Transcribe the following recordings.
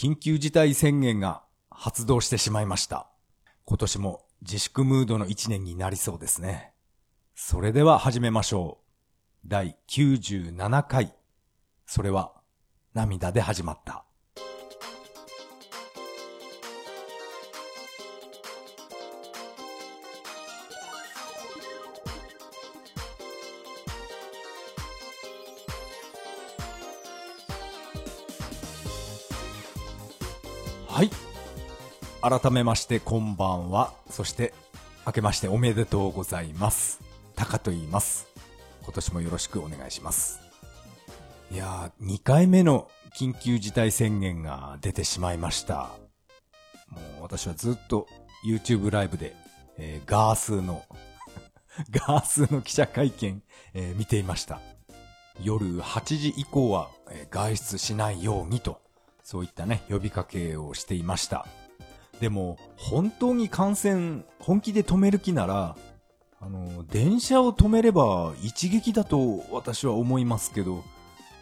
緊急事態宣言が発動してしまいました。今年も自粛ムードの一年になりそうですね。それでは始めましょう。第97回。それは涙で始まった。改めましてこんばんは。そして、明けましておめでとうございます。タカと言います。今年もよろしくお願いします。いやー、2回目の緊急事態宣言が出てしまいました。もう私はずっと YouTube ライブで、えーガースの、ガースの記者会見、えー見ていました。夜8時以降は、えー外出しないようにと、そういったね、呼びかけをしていました。でも、本当に感染、本気で止める気なら、あの、電車を止めれば一撃だと私は思いますけど、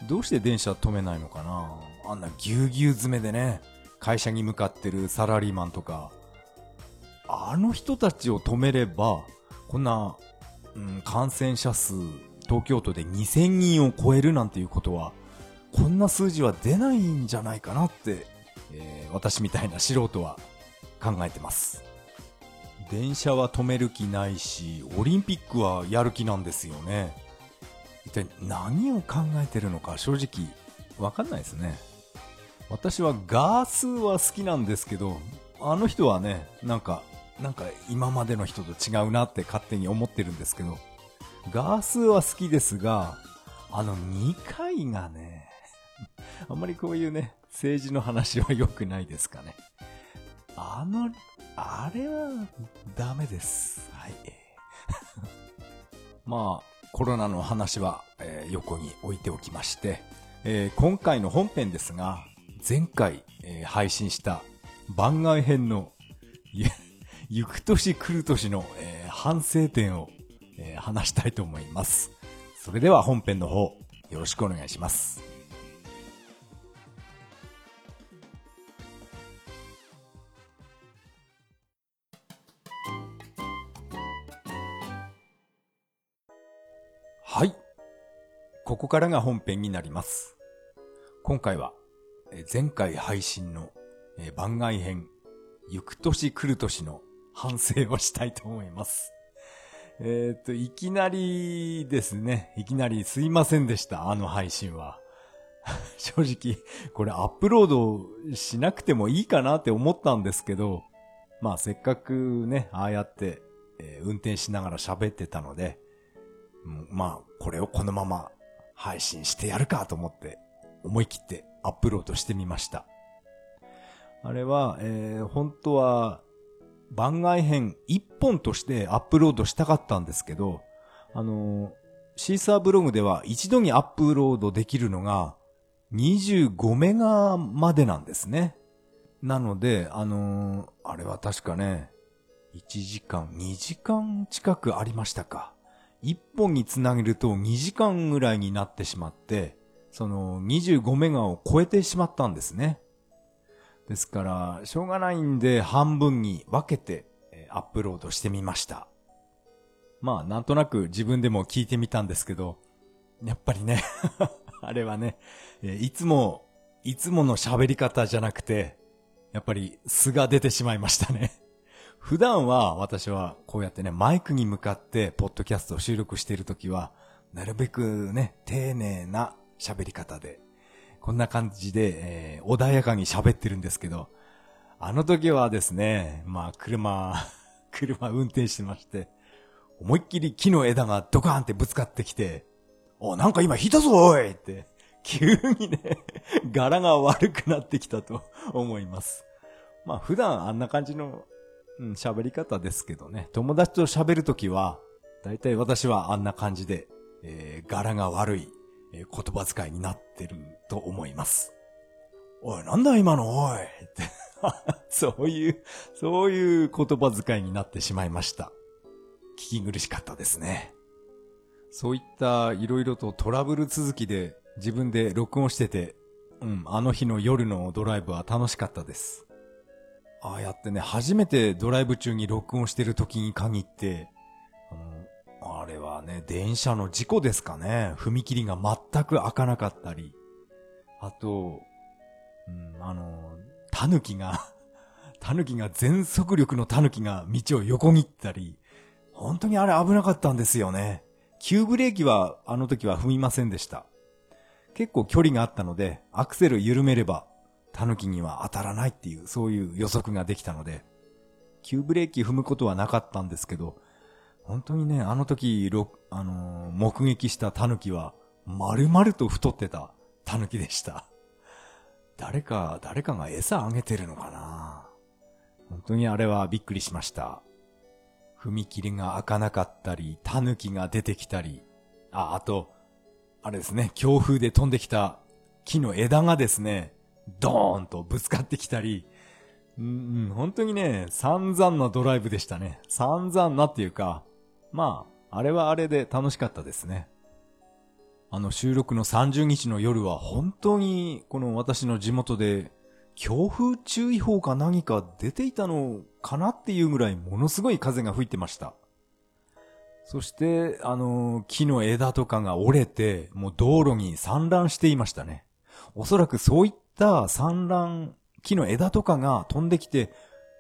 どうして電車止めないのかな？あんなぎゅうぎゅう詰めでね、会社に向かってるサラリーマンとか、あの人たちを止めれば、こんな、うん、感染者数、東京都で2000人を超えるなんていうことは、こんな数字は出ないんじゃないかなって、えー私みたいな素人は考えてます。電車は止める気ないし、オリンピックはやる気なんですよね。一体何を考えてるのか正直わかんないですね。私はガースは好きなんですけど、あの人はね、なんか、なんか今までの人と違うなって勝手に思ってるんですけど、ガースは好きですが、あの2回がね、あんまりこういうね、政治の話は良くないですかね。あの、あれはダメです。はい。まあ、コロナの話は、えー横に置いておきまして、えー今回の本編ですが、前回、えー配信した番外編の、ゆ く年来る年の、えー反省点を、えー話したいと思います。それでは本編の方、よろしくお願いします。ここからが本編になります。今回は、前回配信の、番外編、行く年来る年の反省をしたいと思います。えっ、と、いきなりですね、いきなりすいませんでした、あの配信は。正直、これアップロードしなくてもいいかなって思ったんですけど、まあせっかくね、ああやって、え運転しながら喋ってたので、まあ、これをこのまま配信してやるかと思って、思い切ってアップロードしてみました。あれは、えー本当は、番外編1本としてアップロードしたかったんですけど、あのーシーサーブログでは一度にアップロードできるのが25メガまでなんですね。なので、あのーあれは確かね、1時間、2時間近くありましたか。1本につなげると2時間ぐらいになってしまって、その25メガを超えてしまったんですね。ですから、しょうがないんで半分に分けてアップロードしてみました。まあ、なんとなく自分でも聞いてみたんですけど、やっぱりね、あれはね、いつも、いつもの喋り方じゃなくて、やっぱり素が出てしまいましたね。普段は私はこうやってね、マイクに向かってポッドキャストを収録しているときは、なるべくね、丁寧な喋り方で、こんな感じで、えー穏やかに喋ってるんですけど、あの時はですね、まあ車、車運転してまして、思いっきり木の枝がドカーンってぶつかってきて、お、なんか今引いたぞおいって、急にね、柄が悪くなってきたと思います。まあ普段あんな感じのうん、喋り方ですけどね。友達と喋るときは、だいたい私はあんな感じで、えー柄が悪い、えー言葉遣いになってると思います。おい、なんだ今のおいって。そういう、そういう言葉遣いになってしまいました。聞き苦しかったですね。そういったいろいろとトラブル続きで自分で録音してて、うん、あの日の夜のドライブは楽しかったです。ああやってね、初めてドライブ中に録音してる時に限って、あの、あれはね、電車の事故ですかね。踏切が全く開かなかったり。あと、うん、あの、タヌキが タヌキが全速力のタヌキが道を横切ったり、本当にあれ危なかったんですよね。急ブレーキはあの時は踏みませんでした。結構距離があったので、アクセル緩めれば、タヌキには当たらないっていう、そういう予測ができたので、急ブレーキ踏むことはなかったんですけど、本当にね、あの時、あのー、目撃したタヌキは、丸々と太ってたタヌキでした。誰か、誰かが餌あげてるのかな本当にあれはびっくりしました。踏切が開かなかったり、タヌキが出てきたり、あ、あと、あれですね、強風で飛んできた木の枝がですね、ドーンとぶつかってきたり、うん、本当にね、散々なドライブでしたね。散々なっていうか、まあ、あれはあれで楽しかったですね。あの収録の30日の夜は本当にこの私の地元で強風注意報か何か出ていたのかなっていうぐらいものすごい風が吹いてました。そして、あの、木の枝とかが折れて、もう道路に散乱していましたね。おそらくそういった散乱、木の枝とかが飛んできて、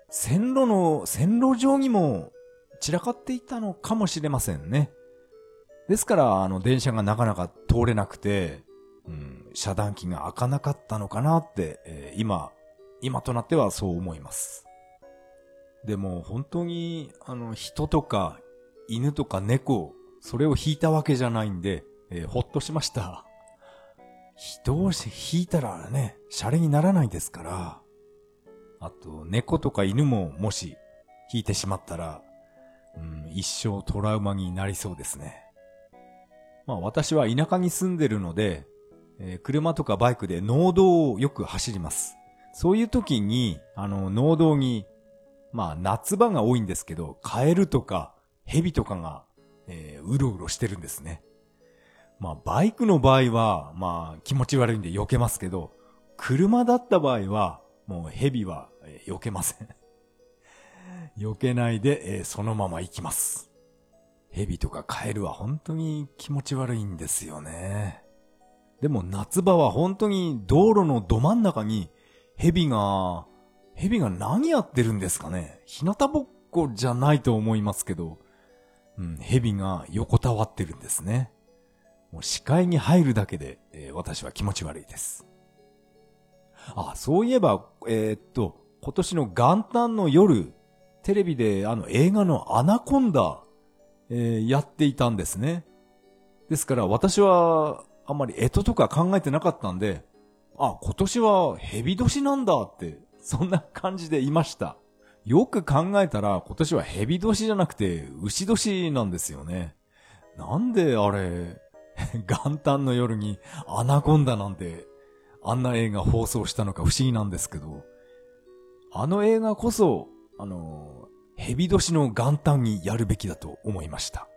線路の、線路上にも散らかっていたのかもしれませんね。ですから、あの、電車がなかなか通れなくて、うん、遮断機が開かなかったのかなって、えー、今、今となってはそう思います。でも、本当に、あの、人とか犬とか猫、それを引いたわけじゃないんで、えー、ほっとしました。人を引いたらね、シャレにならないですから。あと、猫とか犬ももし引いてしまったら、うん、一生トラウマになりそうですね。まあ私は田舎に住んでるので、えー、車とかバイクで農道をよく走ります。そういう時に、あの、農道に、まあ夏場が多いんですけど、カエルとか蛇とかが、えー、うろうろしてるんですね。まあ、バイクの場合は、まあ、気持ち悪いんで避けますけど、車だった場合は、もう蛇は、避けません。避けないで、えー、そのまま行きます。蛇とかカエルは本当に気持ち悪いんですよね。でも夏場は本当に道路のど真ん中に蛇が、蛇が何やってるんですかね日向ぼっこじゃないと思いますけど、うん、蛇が横たわってるんですね。もう視界に入るだけで、えー、私は気持ち悪いです。あ、そういえば、えー、っと、今年の元旦の夜、テレビであの映画のアナコンダ、えー、やっていたんですね。ですから私はあんまり干支とか考えてなかったんで、あ、今年は蛇年なんだって、そんな感じでいました。よく考えたら今年は蛇年じゃなくて牛年なんですよね。なんであれ、元旦の夜にアナコンダなんてあんな映画放送したのか不思議なんですけど、あの映画こそ、あの、蛇年の元旦にやるべきだと思いました。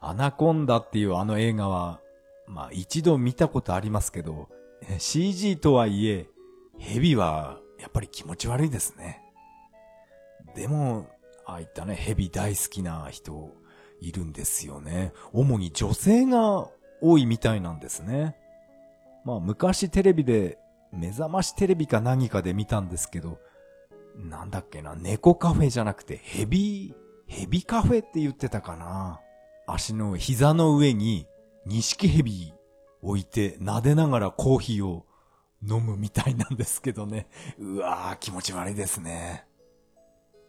アナコンダっていうあの映画は、まあ一度見たことありますけど、CG とはいえ、蛇はやっぱり気持ち悪いですね。でも、ああいったね、蛇大好きな人いるんですよね。主に女性が多いみたいなんですね。まあ昔テレビで、目覚ましテレビか何かで見たんですけど、なんだっけな、猫カフェじゃなくてヘビ、ヘビカフェって言ってたかな。足の膝の上に錦ヘビ置いて撫でながらコーヒーを飲むみたいなんですけどね。うわー気持ち悪いですね。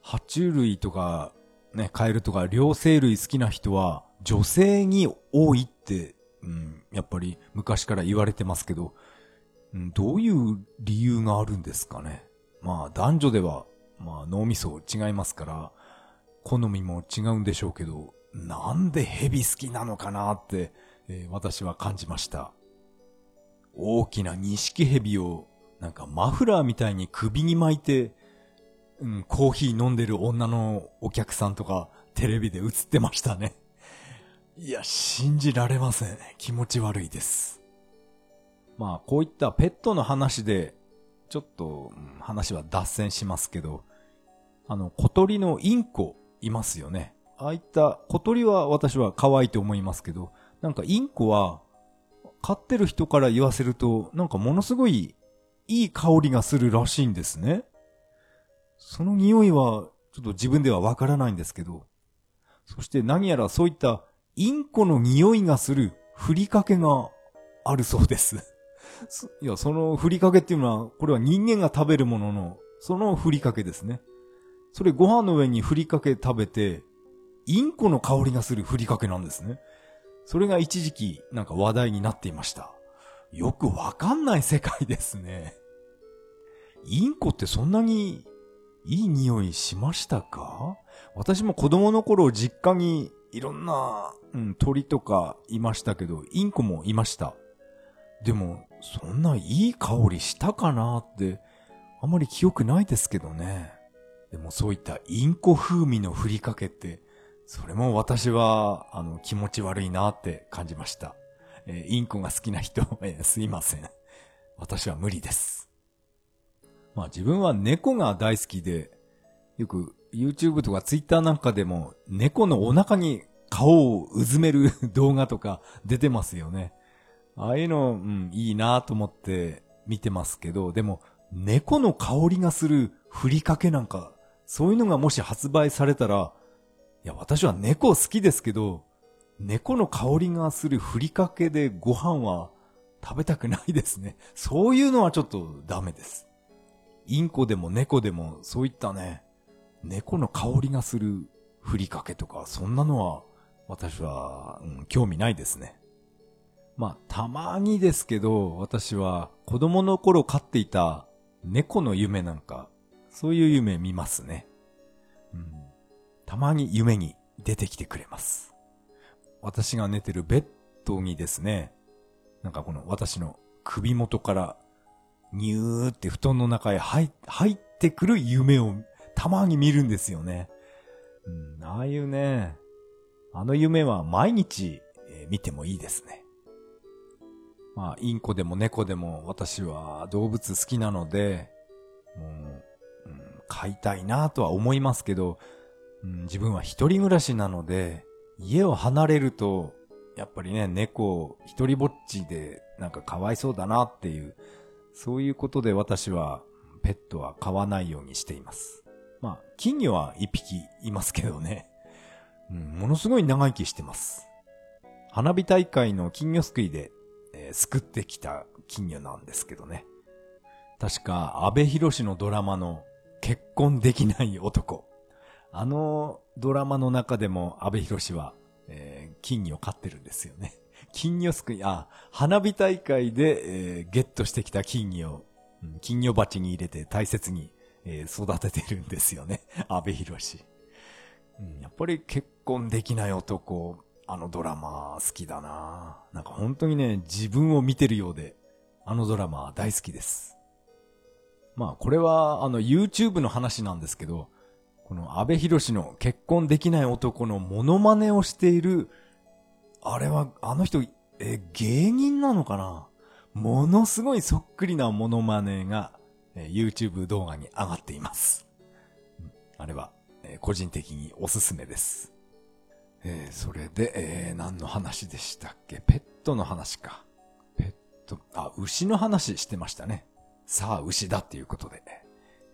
爬虫類とか、ね、カエルとか両生類好きな人は、女性に多いって、うん、やっぱり昔から言われてますけど、うん、どういう理由があるんですかね。まあ男女では、まあ脳みそ違いますから、好みも違うんでしょうけど、なんで蛇好きなのかなって、えー、私は感じました。大きな錦蛇を、なんかマフラーみたいに首に巻いて、うん、コーヒー飲んでる女のお客さんとかテレビで映ってましたね。いや、信じられません。気持ち悪いです。まあ、こういったペットの話で、ちょっと、話は脱線しますけど、あの、小鳥のインコいますよね。ああいった小鳥は私は可愛いと思いますけど、なんかインコは、飼ってる人から言わせると、なんかものすごいいい香りがするらしいんですね。その匂いは、ちょっと自分ではわからないんですけど、そして何やらそういったインコの匂いがするふりかけがあるそうです。いや、そのふりかけっていうのは、これは人間が食べるものの、そのふりかけですね。それご飯の上にふりかけ食べて、インコの香りがするふりかけなんですね。それが一時期なんか話題になっていました。よくわかんない世界ですね。インコってそんなにいい匂いしましたか？私も子供の頃実家にいろんな、うん、鳥とかいましたけど、インコもいました。でも、そんないい香りしたかなって、あまり記憶ないですけどね。でもそういったインコ風味のふりかけって、それも私は、あの、気持ち悪いなって感じました。えーインコが好きな人、えーすいません。私は無理です。まあ自分は猫が大好きで、よく YouTube とか Twitter なんかでも猫のお腹に顔をうずめる 動画とか出てますよね。ああいうの、うん、いいなと思って見てますけど、でも猫の香りがするふりかけなんか、そういうのがもし発売されたら、いや、私は猫好きですけど、猫の香りがするふりかけでご飯は食べたくないですね。そういうのはちょっとダメです。インコでも猫でもそういったね、猫の香りがするふりかけとか、そんなのは私は、うん、興味ないですね。まあ、たまにですけど、私は子供の頃飼っていた猫の夢なんか、そういう夢見ますね。うん、たまに夢に出てきてくれます。私が寝てるベッドにですね、なんかこの私の首元からニューって布団の中へ入ってくる夢をたまに見るんですよね。うん、ああいうね、あの夢は毎日、えー見てもいいですね。まあ、インコでも猫でも私は動物好きなので、もう、うん、飼いたいなとは思いますけど、うん、自分は一人暮らしなので、家を離れると、やっぱりね、猫一人ぼっちでなんかかわいそうだなっていう、そういうことで私はペットは飼わないようにしています。まあ、金魚は一匹いますけどね。うん、ものすごい長生きしてます。花火大会の金魚すくいで、えー救ってきた金魚なんですけどね。確か、安倍博士のドラマの結婚できない男。あのドラマの中でも安倍博士は、えー金魚を飼ってるんですよね。金魚すくい、あ、花火大会で、えーゲットしてきた金魚、うん金魚鉢に入れて大切に、えー育ててるんですよね。安倍博士。うんやっぱり結婚できない男、あのドラマ好きだななんか本当にね、自分を見てるようで、あのドラマ大好きです。まあこれはあの YouTube の話なんですけど、この安倍博士の結婚できない男のモノマネをしている、あれは、あの人、え、芸人なのかな？ものすごいそっくりなモノマネが、え YouTube 動画に上がっています。あれは、え個人的におすすめです。えーそれで、えー何の話でしたっけ？ペットの話か。ペット、あ、牛の話してましたね。さあ、牛だっていうことで。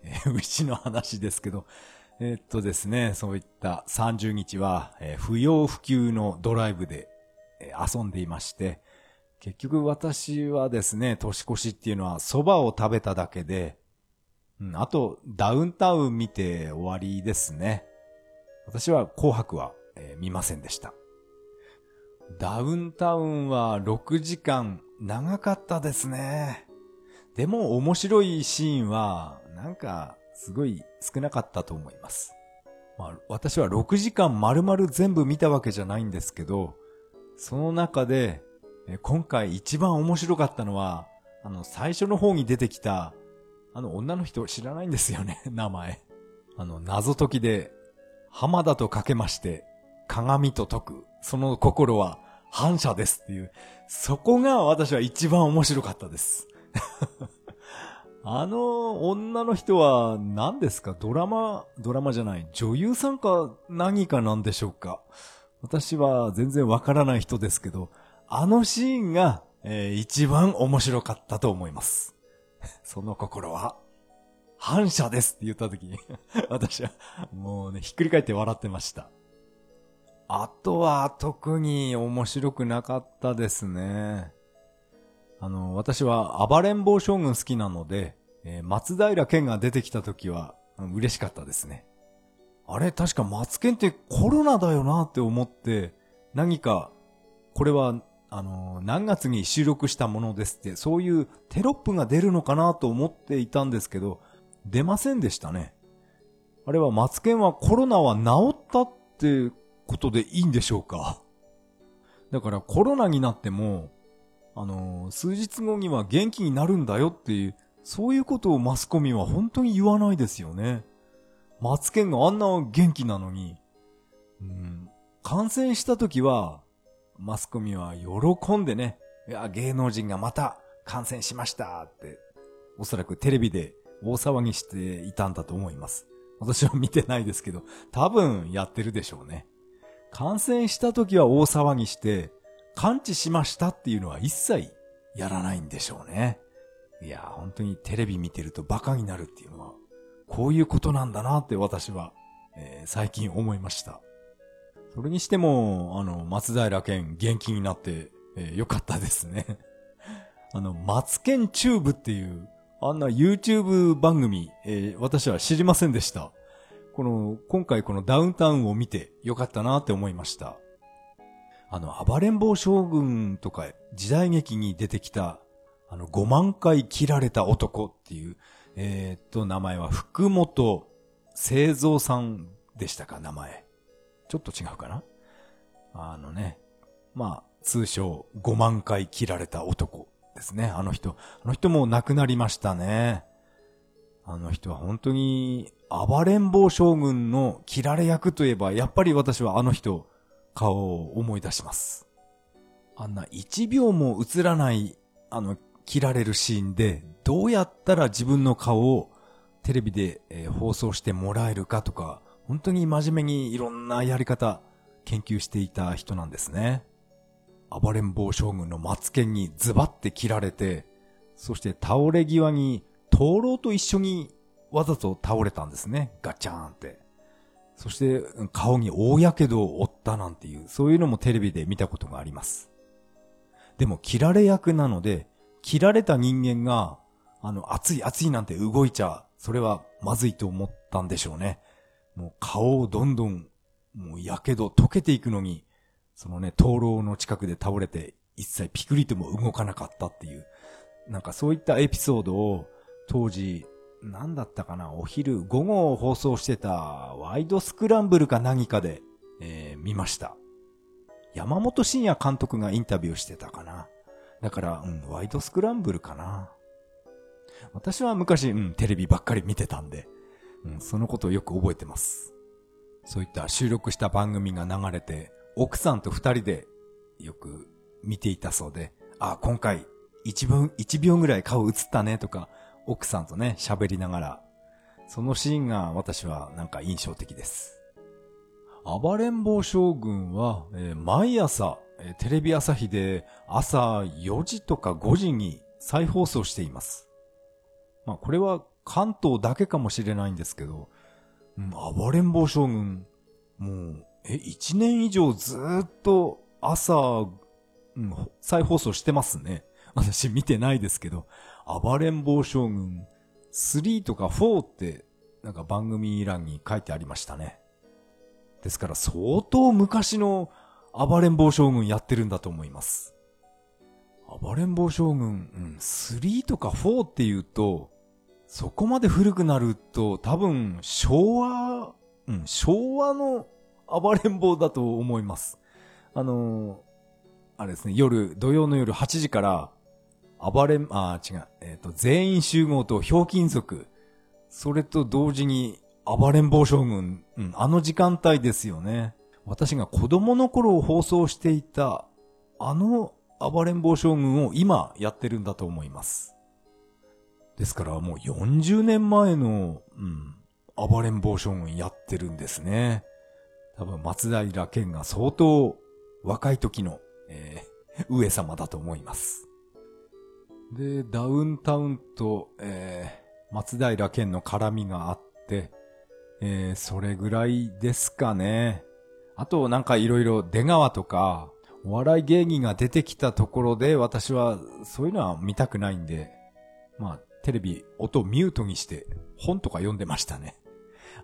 えー牛の話ですけど、えっとですね、そういった30日は、え不要不急のドライブで、遊んでいまして、結局私はですね、年越しっていうのは蕎麦を食べただけで、うん、あと、ダウンタウン見て終わりですね。私は紅白は、えー見ませんでした。ダウンタウンは6時間長かったですね。でも面白いシーンは、なんか、すごい少なかったと思います。まあ、私は6時間丸々全部見たわけじゃないんですけど、その中で、今回一番面白かったのは、あの、最初の方に出てきた、あの女の人知らないんですよね、名前。あの、謎解きで、浜田とかけまして、鏡と解く。その心は、反射ですっていう、そこが私は一番面白かったです。あの女の人は何ですか？ドラマ、ドラマじゃない、女優さんか何かなんでしょうか？私は全然わからない人ですけど、あのシーンが、えー、一番面白かったと思います。その心は、反射ですって言った時に 私はもうね、ひっくり返って笑ってました。あとは特に面白くなかったですね。あの、私は暴れん坊将軍好きなので、えー、松平健が出てきた時は、うん、嬉しかったですね。あれ、確か松健ってコロナだよなって思って、何か、これは、あの、何月に収録したものですって、そういうテロップが出るのかなと思っていたんですけど、出ませんでしたね。あれは松健はコロナは治ったってことでいいんでしょうかだからコロナになっても、あの、数日後には元気になるんだよっていう、そういうことをマスコミは本当に言わないですよね。マツケンがあんな元気なのに、うん、感染した時は、マスコミは喜んでね、いや、芸能人がまた感染しましたって、おそらくテレビで大騒ぎしていたんだと思います。私は見てないですけど、多分やってるでしょうね。感染した時は大騒ぎして、感知しましたっていうのは一切やらないんでしょうね。いや、本当にテレビ見てるとバカになるっていう、こういうことなんだなって私は、えー、最近思いました。それにしても、あの、松平健元気になって、えー、よかったですね。あの、松健チューブっていう、あんな YouTube 番組、えー、私は知りませんでした。この、今回このダウンタウンを見てよかったなって思いました。あの、暴れん坊将軍とか時代劇に出てきた、あの、5万回切られた男っていう、えー、っと、名前は福本清三さんでしたか、名前。ちょっと違うかな？あのね、まあ、通称5万回切られた男ですね、あの人。あの人も亡くなりましたね。あの人は本当に、暴れん坊将軍の切られ役といえば、やっぱり私はあの人、顔を思い出します。あんな1秒も映らない、あの、切られるシーンで、どうやったら自分の顔をテレビで、え、放送してもらえるかとか、本当に真面目にいろんなやり方、研究していた人なんですね。暴れん坊将軍のマツケンにズバって切られて、そして倒れ際に灯籠と一緒にわざと倒れたんですね。ガチャーンって。そして顔に大火傷を負ったなんていう、そういうのもテレビで見たことがあります。でも切られ役なので、切られた人間が、あの、熱い熱いなんて動いちゃ、それはまずいと思ったんでしょうね。もう顔をどんどん、もう火傷溶けていくのに、そのね、灯籠の近くで倒れて、一切ピクリとも動かなかったっていう、なんかそういったエピソードを、当時、なんだったかな、お昼、午後放送してたワイドスクランブルか何かで、えー、見ました。山本慎也監督がインタビューしてたかな。だから、うん、ワイドスクランブルかな。私は昔、うん、テレビばっかり見てたんで、うん、そのことをよく覚えてます。そういった収録した番組が流れて、奥さんと二人でよく見ていたそうで、あ、今回、一分、一秒ぐらい顔映ったねとか、奥さんとね、喋りながら、そのシーンが私はなんか印象的です。暴れん坊将軍は、えー、毎朝、え、テレビ朝日で朝4時とか5時に再放送しています。まあこれは関東だけかもしれないんですけど、うん、暴れん坊将軍、もう、え、1年以上ずっと朝、うん、再放送してますね。私見てないですけど、暴れん坊将軍3とか4ってなんか番組欄に書いてありましたね。ですから相当昔の暴れん坊将軍やってるんだと思います。暴れん坊将軍、うん、3とか4って言うと、そこまで古くなると多分昭和、うん、昭和の暴れん坊だと思います。あのー、あれですね、夜、土曜の夜8時から、暴れん、あ、違う、えっ、ー、と、全員集合とひょうきん族、それと同時に暴れん坊将軍、うん、あの時間帯ですよね。私が子供の頃放送していたあの暴れん坊将軍を今やってるんだと思います。ですからもう40年前の、うん、暴れん坊将軍やってるんですね。多分松平健が相当若い時の、えー、上様だと思います。で、ダウンタウンと、えー、松平健の絡みがあって、えー、それぐらいですかね。あとなんかいろいろ出川とか、お笑い芸人が出てきたところで私はそういうのは見たくないんで、まあテレビ音ミュートにして本とか読んでましたね。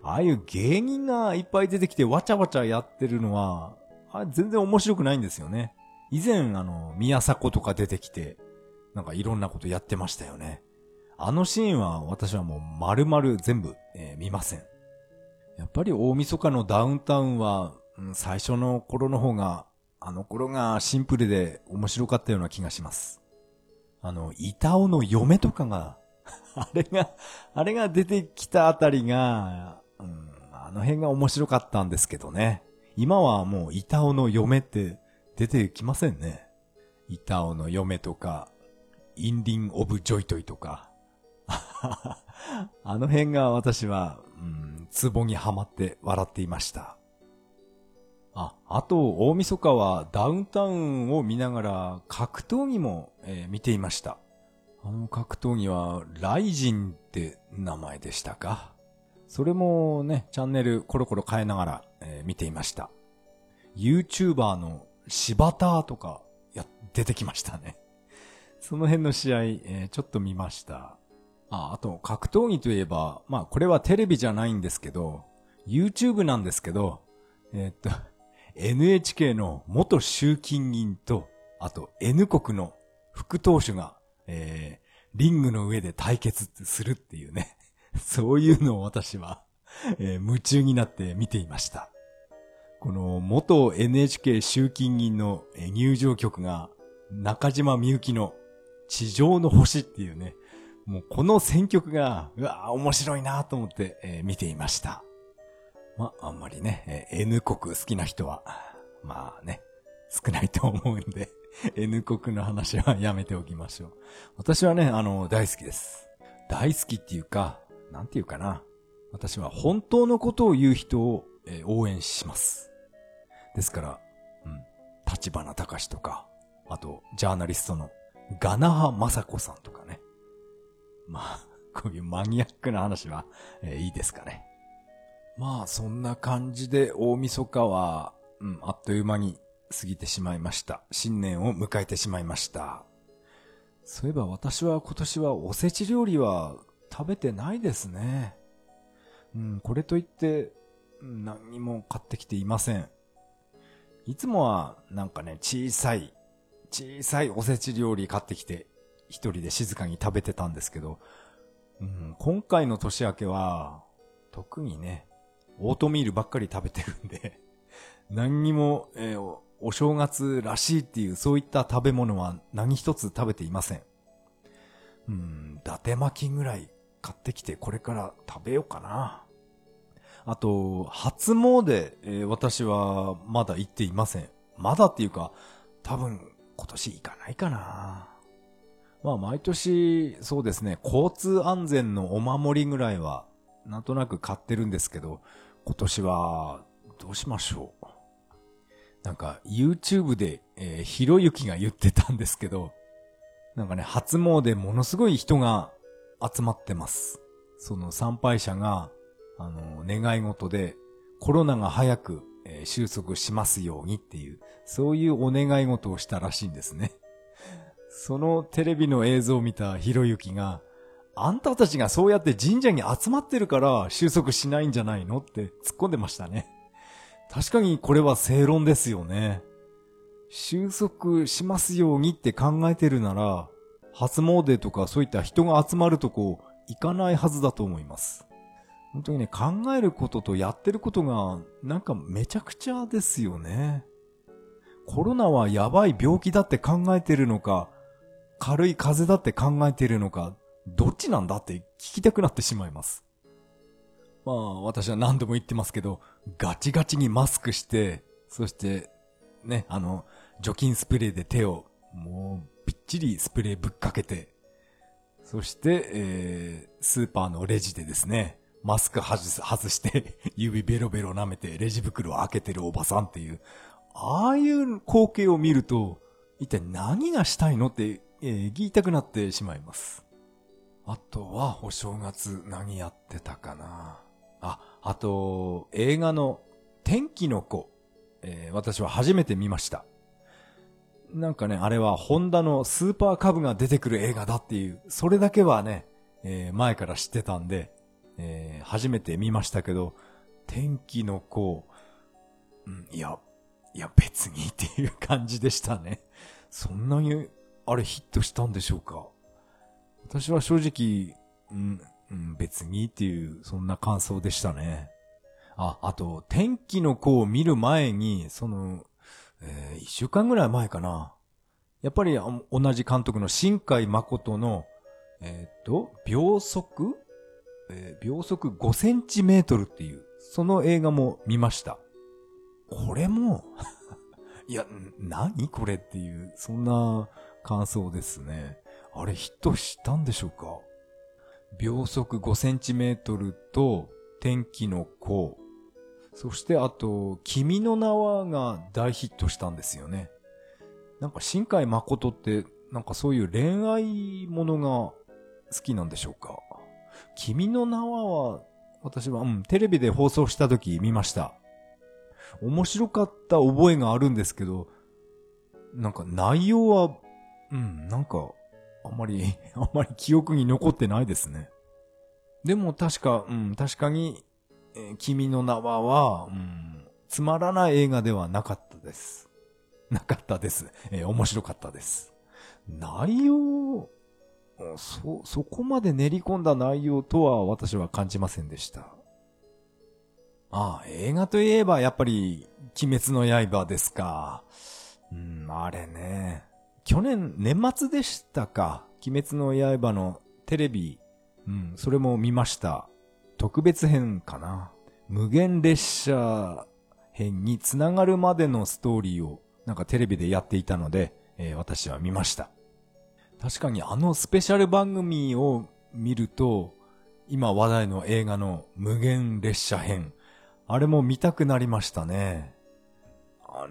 ああいう芸人がいっぱい出てきてわちゃわちゃやってるのは、あ全然面白くないんですよね。以前あの、宮迫とか出てきて、なんかいろんなことやってましたよね。あのシーンは私はもう丸々全部、えー、見ません。やっぱり大晦日のダウンタウンは、最初の頃の方が、あの頃がシンプルで面白かったような気がします。あの、板尾の嫁とかが あれが、あれが出てきたあたりが、うん、あの辺が面白かったんですけどね。今はもう板尾の嫁って出てきませんね。板尾の嫁とか、インリン・オブ・ジョイトイとか。あの辺が私は、うん、ツボにはまって笑っていました。あ、あと、大晦日はダウンタウンを見ながら格闘技も、えー、見ていました。あの格闘技は、ライジンって名前でしたか？それもね、チャンネルコロコロ変えながら、えー、見ていました。YouTuber の柴田とか、や、出てきましたね。その辺の試合、えー、ちょっと見ました。あ、あと、格闘技といえば、まあ、これはテレビじゃないんですけど、YouTube なんですけど、えー、っと、NHK の元集金人と、あと N 国の副党首がえー、リングの上で対決するっていうね。そういうのを私は、えー、夢中になって見ていました。この元 NHK 集金人の入場曲が中島みゆきの地上の星っていうね、もうこの選曲が、うわ面白いなと思って、えー、見ていました。まあ、あんまりね、えー、N 国好きな人は、まあね、少ないと思うんで N 国の話はやめておきましょう。私はね、あの、大好きです。大好きっていうか、なんていうかな。私は本当のことを言う人を、えー、応援します。ですから、うん、立花隆とか、あと、ジャーナリストのガナハマサコさんとかね。まあ、こういうマニアックな話は、えー、いいですかね。まあ、そんな感じで大晦日は、うん、あっという間に過ぎてしまいました。新年を迎えてしまいました。そういえば私は今年はおせち料理は食べてないですね。うん、これといって、何にも買ってきていません。いつもはなんかね、小さい、小さいおせち料理買ってきて、一人で静かに食べてたんですけど、うん、今回の年明けは、特にね、オートミールばっかり食べてるんで、何にも、えー、お正月らしいっていうそういった食べ物は何一つ食べていません。うん、伊達巻きぐらい買ってきてこれから食べようかな。あと、初詣、えー、私はまだ行っていません。まだっていうか、多分今年行かないかな。まあ毎年、そうですね、交通安全のお守りぐらいは、なんとなく買ってるんですけど、今年は、どうしましょう。なんか YouTube で、えー、ひろゆきが言ってたんですけど、なんかね、初詣ものすごい人が集まってます。その参拝者が、あの、願い事でコロナが早く、えー、収束しますようにっていう、そういうお願い事をしたらしいんですね。そのテレビの映像を見たひろゆきが、あんたたちがそうやって神社に集まってるから収束しないんじゃないの？って突っ込んでましたね。確かにこれは正論ですよね。収束しますようにって考えてるなら、初詣とかそういった人が集まるとこ行かないはずだと思います。本当にね、考えることとやってることがなんかめちゃくちゃですよね。コロナはやばい病気だって考えてるのか、軽い風邪だって考えてるのか、どっちなんだって聞きたくなってしまいます。まあ、私は何度も言ってますけど、ガチガチにマスクして、そして、ね、あの、除菌スプレーで手を、もう、びっちりスプレーぶっかけて、そして、えー、スーパーのレジでですね、マスク外す、外して 指ベロベロ舐めてレジ袋を開けてるおばさんっていう、ああいう光景を見ると、一体何がしたいのって、えー、言いたくなってしまいます。あとは、お正月何やってたかな。あ、あと、映画の天気の子、えー、私は初めて見ました。なんかね、あれはホンダのスーパーカブが出てくる映画だっていう、それだけはね、えー、前から知ってたんで、えー、初めて見ましたけど、天気の子、うん、いや、いや別にっていう感じでしたね。そんなに、あれヒットしたんでしょうか？私は正直、うん、別にっていう、そんな感想でしたね。あ、あと、天気の子を見る前に、その、えー、一週間ぐらい前かな。やっぱり同じ監督の新海誠の、えっ、と、秒速？えー、秒速5センチメートルっていう、その映画も見ました。これも いや、何これっていう、そんな感想ですね。あれヒットしたんでしょうか？秒速5センチメートルと天気の子。そしてあと、君の名はが大ヒットしたんですよね。なんか新海誠って、なんかそういう恋愛ものが好きなんでしょうか？君の名はは、私は、うん、テレビで放送した時見ました。面白かった覚えがあるんですけど、なんか内容は、うん、なんか、あんまり、あんまり記憶に残ってないですね。でも確か、うん、確かに、えー、君の名はは、うん、つまらない映画ではなかったです。なかったです。えー、面白かったです。内容、そ、そこまで練り込んだ内容とは私は感じませんでした。ああ、映画といえばやっぱり、鬼滅の刃ですか。うん、あれね。去年、年末でしたか。鬼滅の刃のテレビ、うん、それも見ました。特別編かな。無限列車編につながるまでのストーリーをなんかテレビでやっていたので、えー、私は見ました。確かにあのスペシャル番組を見ると、今話題の映画の無限列車編、あれも見たくなりましたね。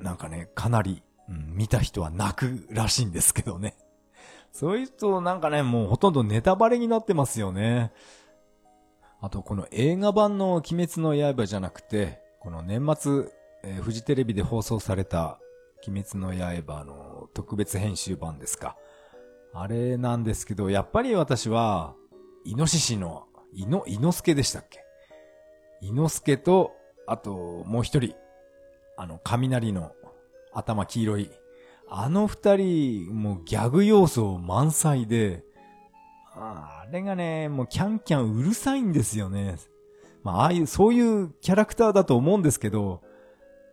なんかね、かなり、うん、見た人は泣くらしいんですけどね。そういうとなんかね、もうほとんどネタバレになってますよね。あとこの映画版の鬼滅の刃じゃなくて、この年末、えー、フジテレビで放送された鬼滅の刃の特別編集版ですか。あれなんですけど、やっぱり私は、イノシシの、イノ、イノスケでしたっけ？イノスケと、あと、もう一人、あの、雷の頭黄色い、あの二人、もうギャグ要素満載で、あれがね、もうキャンキャンうるさいんですよね。まあ、ああいう、そういうキャラクターだと思うんですけど、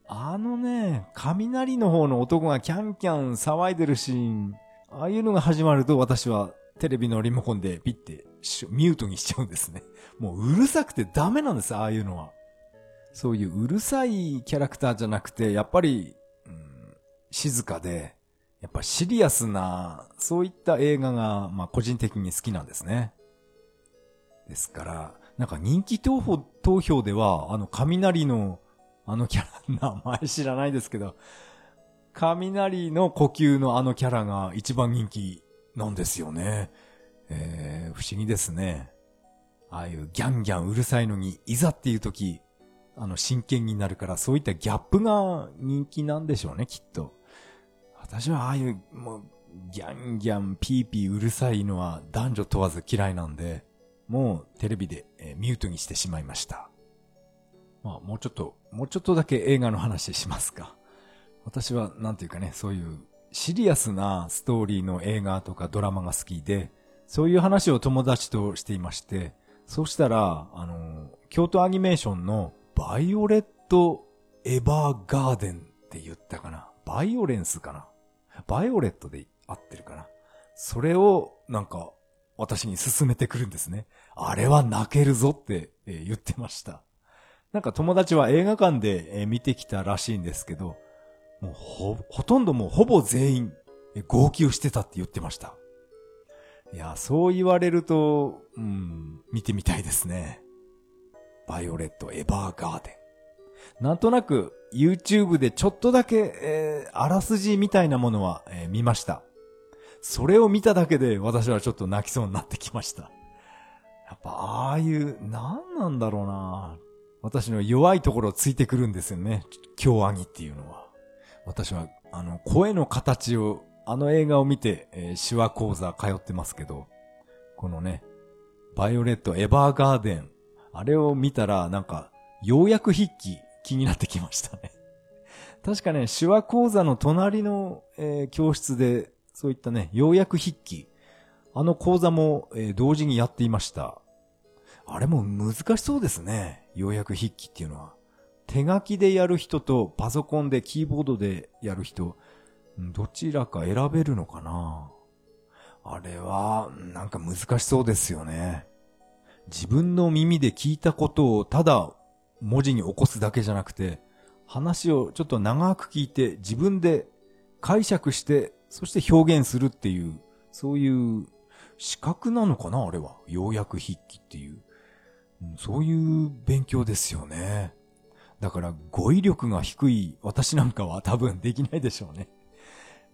あのね、雷の方の男がキャンキャン騒いでるシーン、ああいうのが始まると私はテレビのリモコンでピッてミュートにしちゃうんですね。もううるさくてダメなんです、ああいうのは。そういううるさいキャラクターじゃなくて、やっぱり、静かで、やっぱシリアスな、そういった映画が、まあ個人的に好きなんですね。ですから、なんか人気投票投票では、あの雷の、あのキャラ、名前知らないですけど、雷の呼吸のあのキャラが一番人気なんですよね。えー、不思議ですね。ああいうギャンギャンうるさいのに、いざっていう時、あの、真剣になるから、そういったギャップが人気なんでしょうね、きっと。私はああいう、もう、ギャンギャン、ピーピーうるさいのは男女問わず嫌いなんで、もうテレビで、えー、ミュートにしてしまいました。まあ、もうちょっと、もうちょっとだけ映画の話しますか。私は、なんていうかね、そういうシリアスなストーリーの映画とかドラマが好きで、そういう話を友達としていまして、そうしたら、あの、京都アニメーションのバイオレットエバーガーデンって言ったかな。バイオレンスかな。バイオレットで合ってるかな。それを、なんか、私に勧めてくるんですね。あれは泣けるぞって、え言ってました。なんか友達は映画館で、え見てきたらしいんですけど、もうほ、ほとんどもうほぼ全員、号泣してたって言ってました。いや、そう言われると、うん、見てみたいですね。バイオレット・エバーガーデン。なんとなく YouTube でちょっとだけ、えー、あらすじみたいなものは、えー、見ました。それを見ただけで私はちょっと泣きそうになってきました。やっぱああいう、なんなんだろうな私の弱いところをついてくるんですよね。京アニっていうのは。私は、あの、声の形を、あの映画を見て、えー、手話講座通ってますけど、このね、バイオレット・エバーガーデン、あれを見たら、なんか、ようやく筆記気になってきましたね。確かね、手話講座の隣の、えー、教室で、そういったね、ようやく筆記、あの講座も、えー、同時にやっていました。あれも難しそうですね。ようやく筆記っていうのは。手書きでやる人とパソコンでキーボードでやる人、どちらか選べるのかなあれは、なんか難しそうですよね。自分の耳で聞いたことをただ文字に起こすだけじゃなくて、話をちょっと長く聞いて自分で解釈して、そして表現するっていう、そういう資格なのかなあれは。ようやく筆記っていう。そういう勉強ですよね。だから語彙力が低い私なんかは多分できないでしょうね。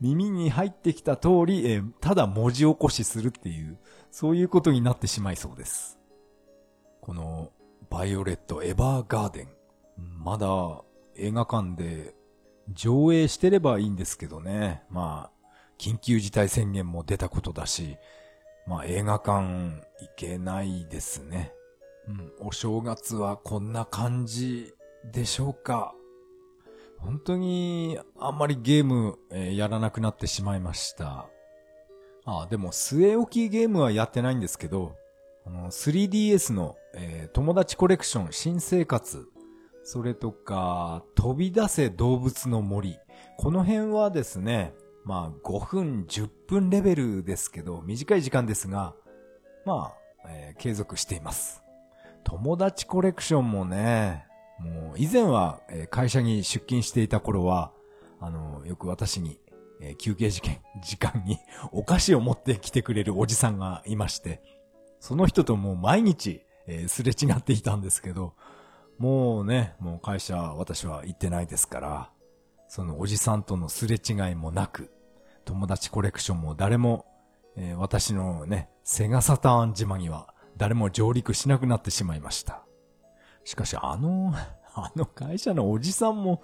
耳に入ってきた通り、え、ただ文字起こしするっていう、そういうことになってしまいそうです。この、バイオレット・エバーガーデン。まだ映画館で上映してればいいんですけどね。まあ、緊急事態宣言も出たことだし、まあ映画館行けないですね。うん、お正月はこんな感じでしょうか。本当にあんまりゲーム、えー、やらなくなってしまいました。あ、でも据え置きゲームはやってないんですけど、あの 3DS の、えー、友達コレクション新生活、それとか飛び出せ動物の森、この辺はですね、まあ5分、10分レベルですけど、短い時間ですが、まあ、えー、継続しています。友達コレクションもね、もう以前は会社に出勤していた頃は、あの、よく私に、休憩、時間にお菓子を持ってきてくれるおじさんがいまして、その人ともう毎日、えー、すれ違っていたんですけど、もうね、もう会社私は行ってないですから、そのおじさんとのすれ違いもなく、友達コレクションも誰も、えー、私のね、セガサターン島には誰も上陸しなくなってしまいました。しかしあの、あの会社のおじさんも、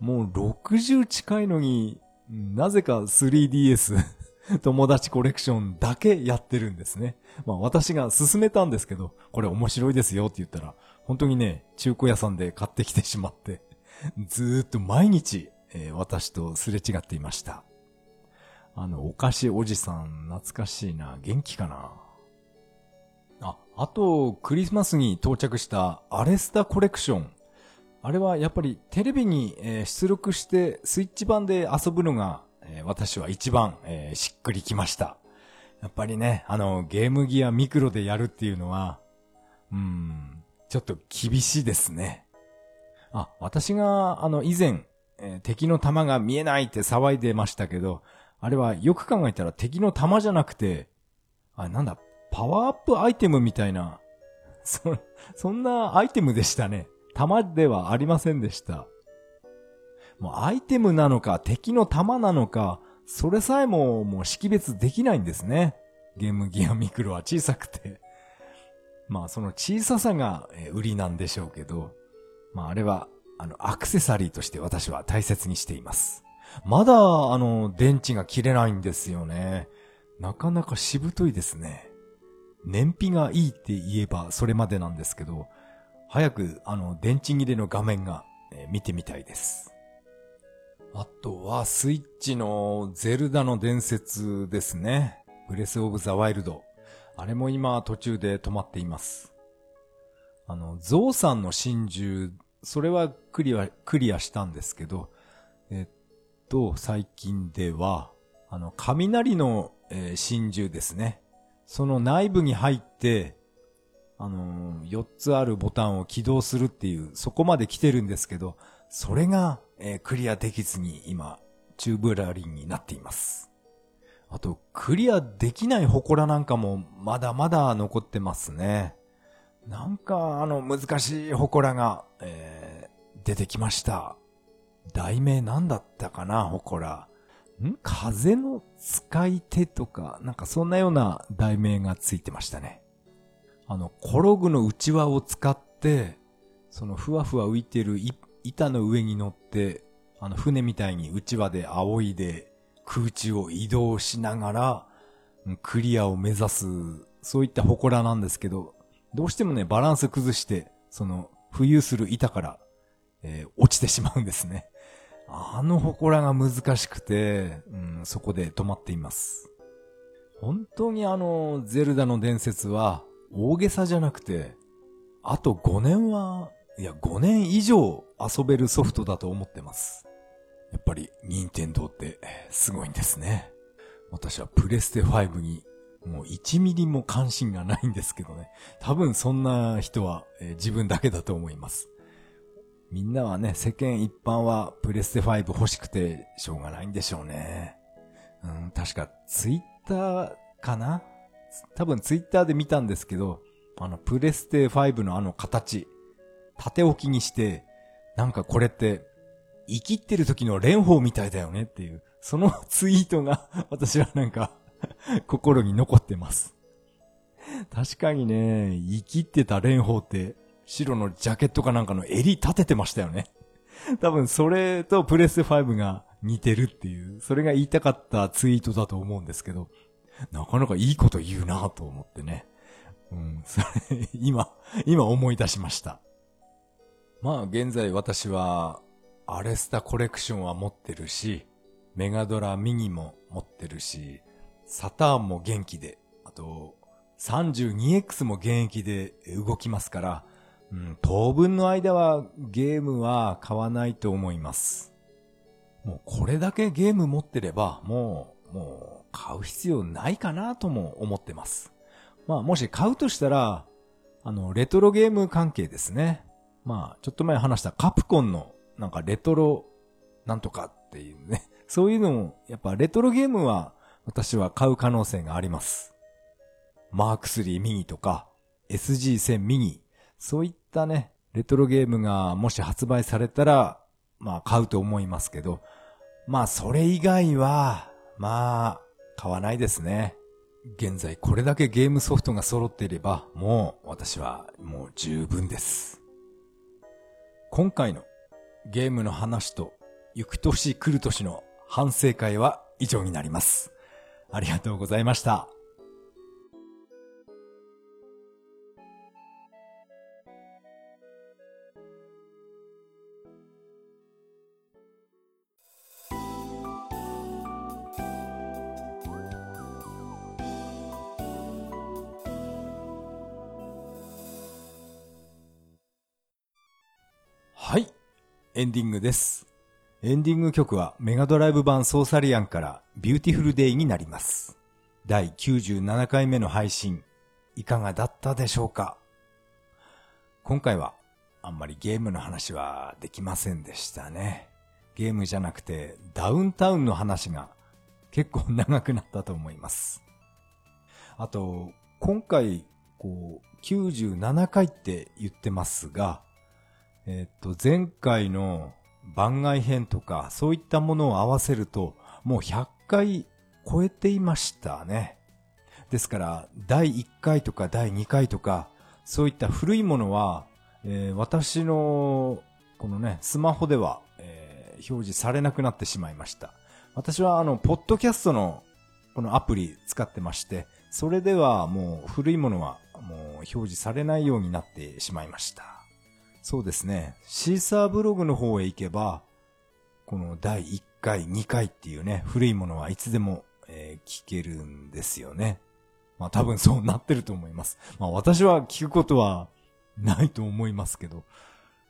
もう60近いのに、なぜか 3DS 友達コレクションだけやってるんですね。まあ私が勧めたんですけど、これ面白いですよって言ったら、本当にね、中古屋さんで買ってきてしまって、ずーっと毎日、えー、私とすれ違っていました。あの、お菓子おじさん、懐かしいな。元気かな？あ、あと、クリスマスに到着したアレスタコレクション。あれはやっぱりテレビに、出力してスイッチ版で遊ぶのが、え、私は一番、えー、しっくりきました。やっぱりね、あの、ゲームギアミクロでやるっていうのは、うん、ちょっと厳しいですね。あ、私が、あの、以前、えー、敵の弾が見えないって騒いでましたけど、あれはよく考えたら敵の弾じゃなくて、あ、なんだ、パワーアップアイテムみたいな、そ、そんなアイテムでしたね。弾ではありませんでした。もうアイテムなのか敵の弾なのか、それさえももう識別できないんですね。ゲームギアミクロは小さくて。まあその小ささが売りなんでしょうけど、まああれはあのアクセサリーとして私は大切にしています。まだあの電池が切れないんですよね。なかなかしぶといですね。燃費がいいって言えばそれまでなんですけど、早くあの電池切れの画面が、え見てみたいです。あとはスイッチのゼルダの伝説ですね。ブレスオブザワイルド。あれも今途中で止まっています。あの、ゾウさんの真珠、それはクリア、クリアしたんですけど、えっと、最近では、あの、雷の、えー、真珠ですね。その内部に入って、あのー、4つあるボタンを起動するっていう、そこまで来てるんですけど、それが、えー、クリアできずに今、チューブラリンになっています。あと、クリアできない祠なんかもまだまだ残ってますね。なんか、あの、難しい祠が、えー、出てきました。題名なんだったかな、祠。ん？風の使い手とか、なんかそんなような題名がついてましたね。あの、転ぐの内輪を使って、そのふわふわ浮いてる一板の上に乗って、あの船みたいに内輪で仰いで空中を移動しながら、クリアを目指す、そういった祠なんですけど、どうしてもね、バランス崩して、その、浮遊する板から、えー、落ちてしまうんですね。あの祠が難しくて、うん、そこで止まっています。本当にあの、ゼルダの伝説は、大げさじゃなくて、あと5年は、いや、5年以上遊べるソフトだと思ってます。やっぱり、任天堂ってすごいんですね。私はプレステ5にもう1ミリも関心がないんですけどね。多分そんな人は、えー、自分だけだと思います。みんなはね、世間一般はプレステ5欲しくてしょうがないんでしょうね。うん、確かツイッターかな？多分ツイッターで見たんですけど、あの、プレステ5のあの形、縦置きにして、なんかこれって、生きってる時の蓮舫みたいだよねっていう、そのツイートが 私はなんか 心に残ってます。確かにね、生きってた蓮舫って白のジャケットかなんかの襟立ててましたよね。多分それとプレス5が似てるっていう、それが言いたかったツイートだと思うんですけど、なかなかいいこと言うなと思ってね。うん、それ、今、今思い出しました。まあ現在私は、アレスタコレクションは持ってるし、メガドラミニも持ってるし、サターンも元気で、あと、32X も現役で動きますから、うん、当分の間はゲームは買わないと思います。もうこれだけゲーム持ってれば、もう、もう買う必要ないかなとも思ってます。まあもし買うとしたら、あの、レトロゲーム関係ですね。まあ、ちょっと前話したカプコンのなんかレトロなんとかっていうね。そういうのも、やっぱレトロゲームは私は買う可能性があります。マーク3ミニとか SG1000 ミニそういったね、レトロゲームがもし発売されたら、まあ買うと思いますけど、まあそれ以外は、まあ、買わないですね。現在これだけゲームソフトが揃っていれば、もう私はもう十分です。今回のゲームの話と、行く年来る年の反省会は以上になります。ありがとうございました。エンディングです。エンディング曲はメガドライブ版ソーサリアンからビューティフルデイになります。第97回目の配信、いかがだったでしょうか？今回はあんまりゲームの話はできませんでしたね。ゲームじゃなくてダウンタウンの話が結構長くなったと思います。あと、今回、こう、97回って言ってますが、えっと、前回の番外編とか、そういったものを合わせると、もう100回超えていましたね。ですから、第1回とか第2回とか、そういった古いものは、えー、私の、このね、スマホでは、えー、表示されなくなってしまいました。私は、あの、ポッドキャストの、このアプリ使ってまして、それではもう古いものはもう表示されないようになってしまいました。そうですね。シーサーブログの方へ行けば、この第1回、2回っていうね、古いものはいつでも、えー、聞けるんですよね。まあ多分そうなってると思います。まあ私は聞くことはないと思いますけど、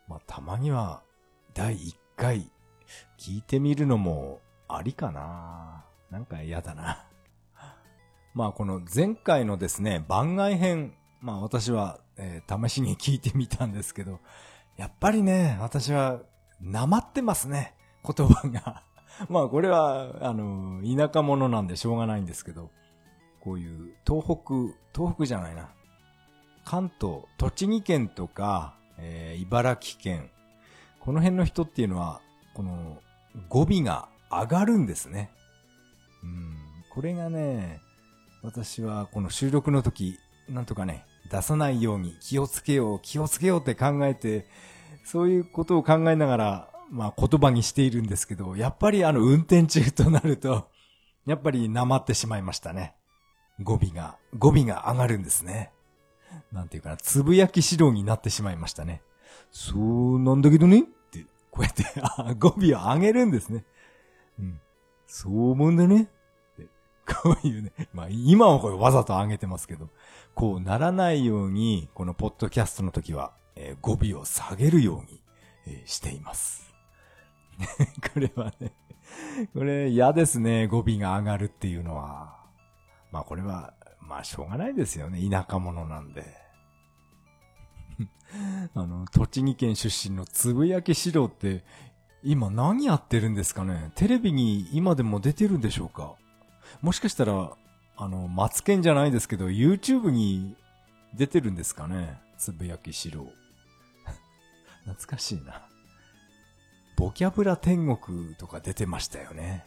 まあたまには第1回聞いてみるのもありかななんか嫌だな。まあこの前回のですね、番外編、まあ私はえー、試しに聞いてみたんですけど、やっぱりね、私はなまってますね、言葉が。まあこれは、あの、田舎者なんでしょうがないんですけど、こういう東北、東北じゃないな。関東、栃木県とか、えー、茨城県、この辺の人っていうのは、この語尾が上がるんですね。うん、これがね、私はこの収録の時、なんとかね、出さないように気をつけよう、気をつけようって考えて、そういうことを考えながら、まあ言葉にしているんですけど、やっぱりあの運転中となると、やっぱりなまってしまいましたね。語尾が、語尾が上がるんですね。なんていうかな、つぶやき指導になってしまいましたね。そうなんだけどねって、こうやって語尾を上げるんですね。うん。そう思うんだね。こういうね、まあ今はこれわざと上げてますけど、こうならないように、このポッドキャストの時は、えー、語尾を下げるように、えー、しています。これはね、これ嫌ですね、語尾が上がるっていうのは。まあこれは、まあしょうがないですよね、田舎者なんで。あの、栃木県出身のつぶやき指導って、今何やってるんですかね？テレビに今でも出てるんでしょうか？もしかしたら、あの、マツケンじゃないですけど、YouTube に出てるんですかね？つぶやき指導。懐かしいな。ボキャブラ天国とか出てましたよね。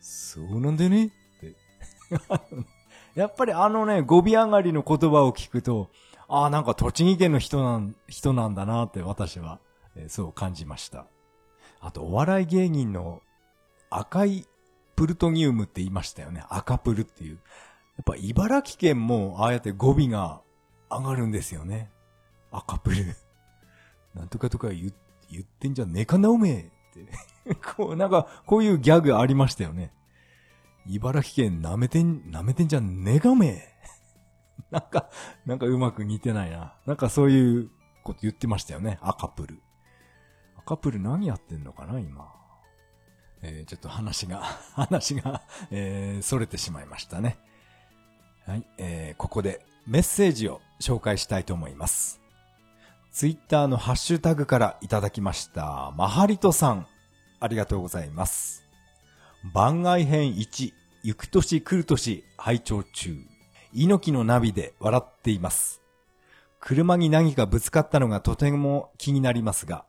そうなんでね？って。やっぱりあのね、語尾上がりの言葉を聞くと、ああ、なんか栃木県の人なん、人なんだなって私は、えー、そう感じました。あと、お笑い芸人の赤いプルトニウムって言いましたよね。赤プルっていう。やっぱ茨城県もああやって語尾が上がるんですよね。赤プル。なんとかとか言言ってんじゃねえかなおめえって。こう、なんか、こういうギャグありましたよね。茨城県舐めてん、舐めてんじゃねえかおめえ。なんか、なんかうまく似てないな。なんかそういうこと言ってましたよね。赤プル。赤プル何やってんのかな今。えー、ちょっと話が、話が、えー、逸れてしまいましたね。はい、えー、ここでメッセージを紹介したいと思います。ツイッターのハッシュタグからいただきました、マハリトさん、ありがとうございます。番外編1、行く年来る年、拝聴中。猪木のナビで笑っています。車に何かぶつかったのがとても気になりますが、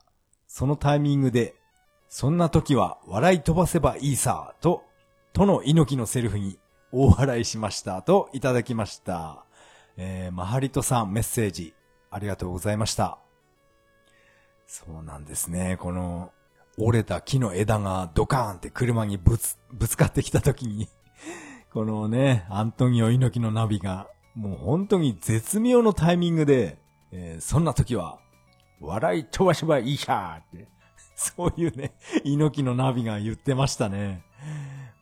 そのタイミングでそんな時は笑い飛ばせばいいさ、と、との猪木のセリフに大笑いしました、といただきました。えー、マハリトさんメッセージ、ありがとうございました。そうなんですね。この、折れた木の枝がドカーンって車にぶつ、ぶつかってきた時に このね、アントニオ猪木のナビが、もう本当に絶妙のタイミングで、えー、そんな時は、笑い飛ばせばいいさって、そういうね、猪木のナビが言ってましたね。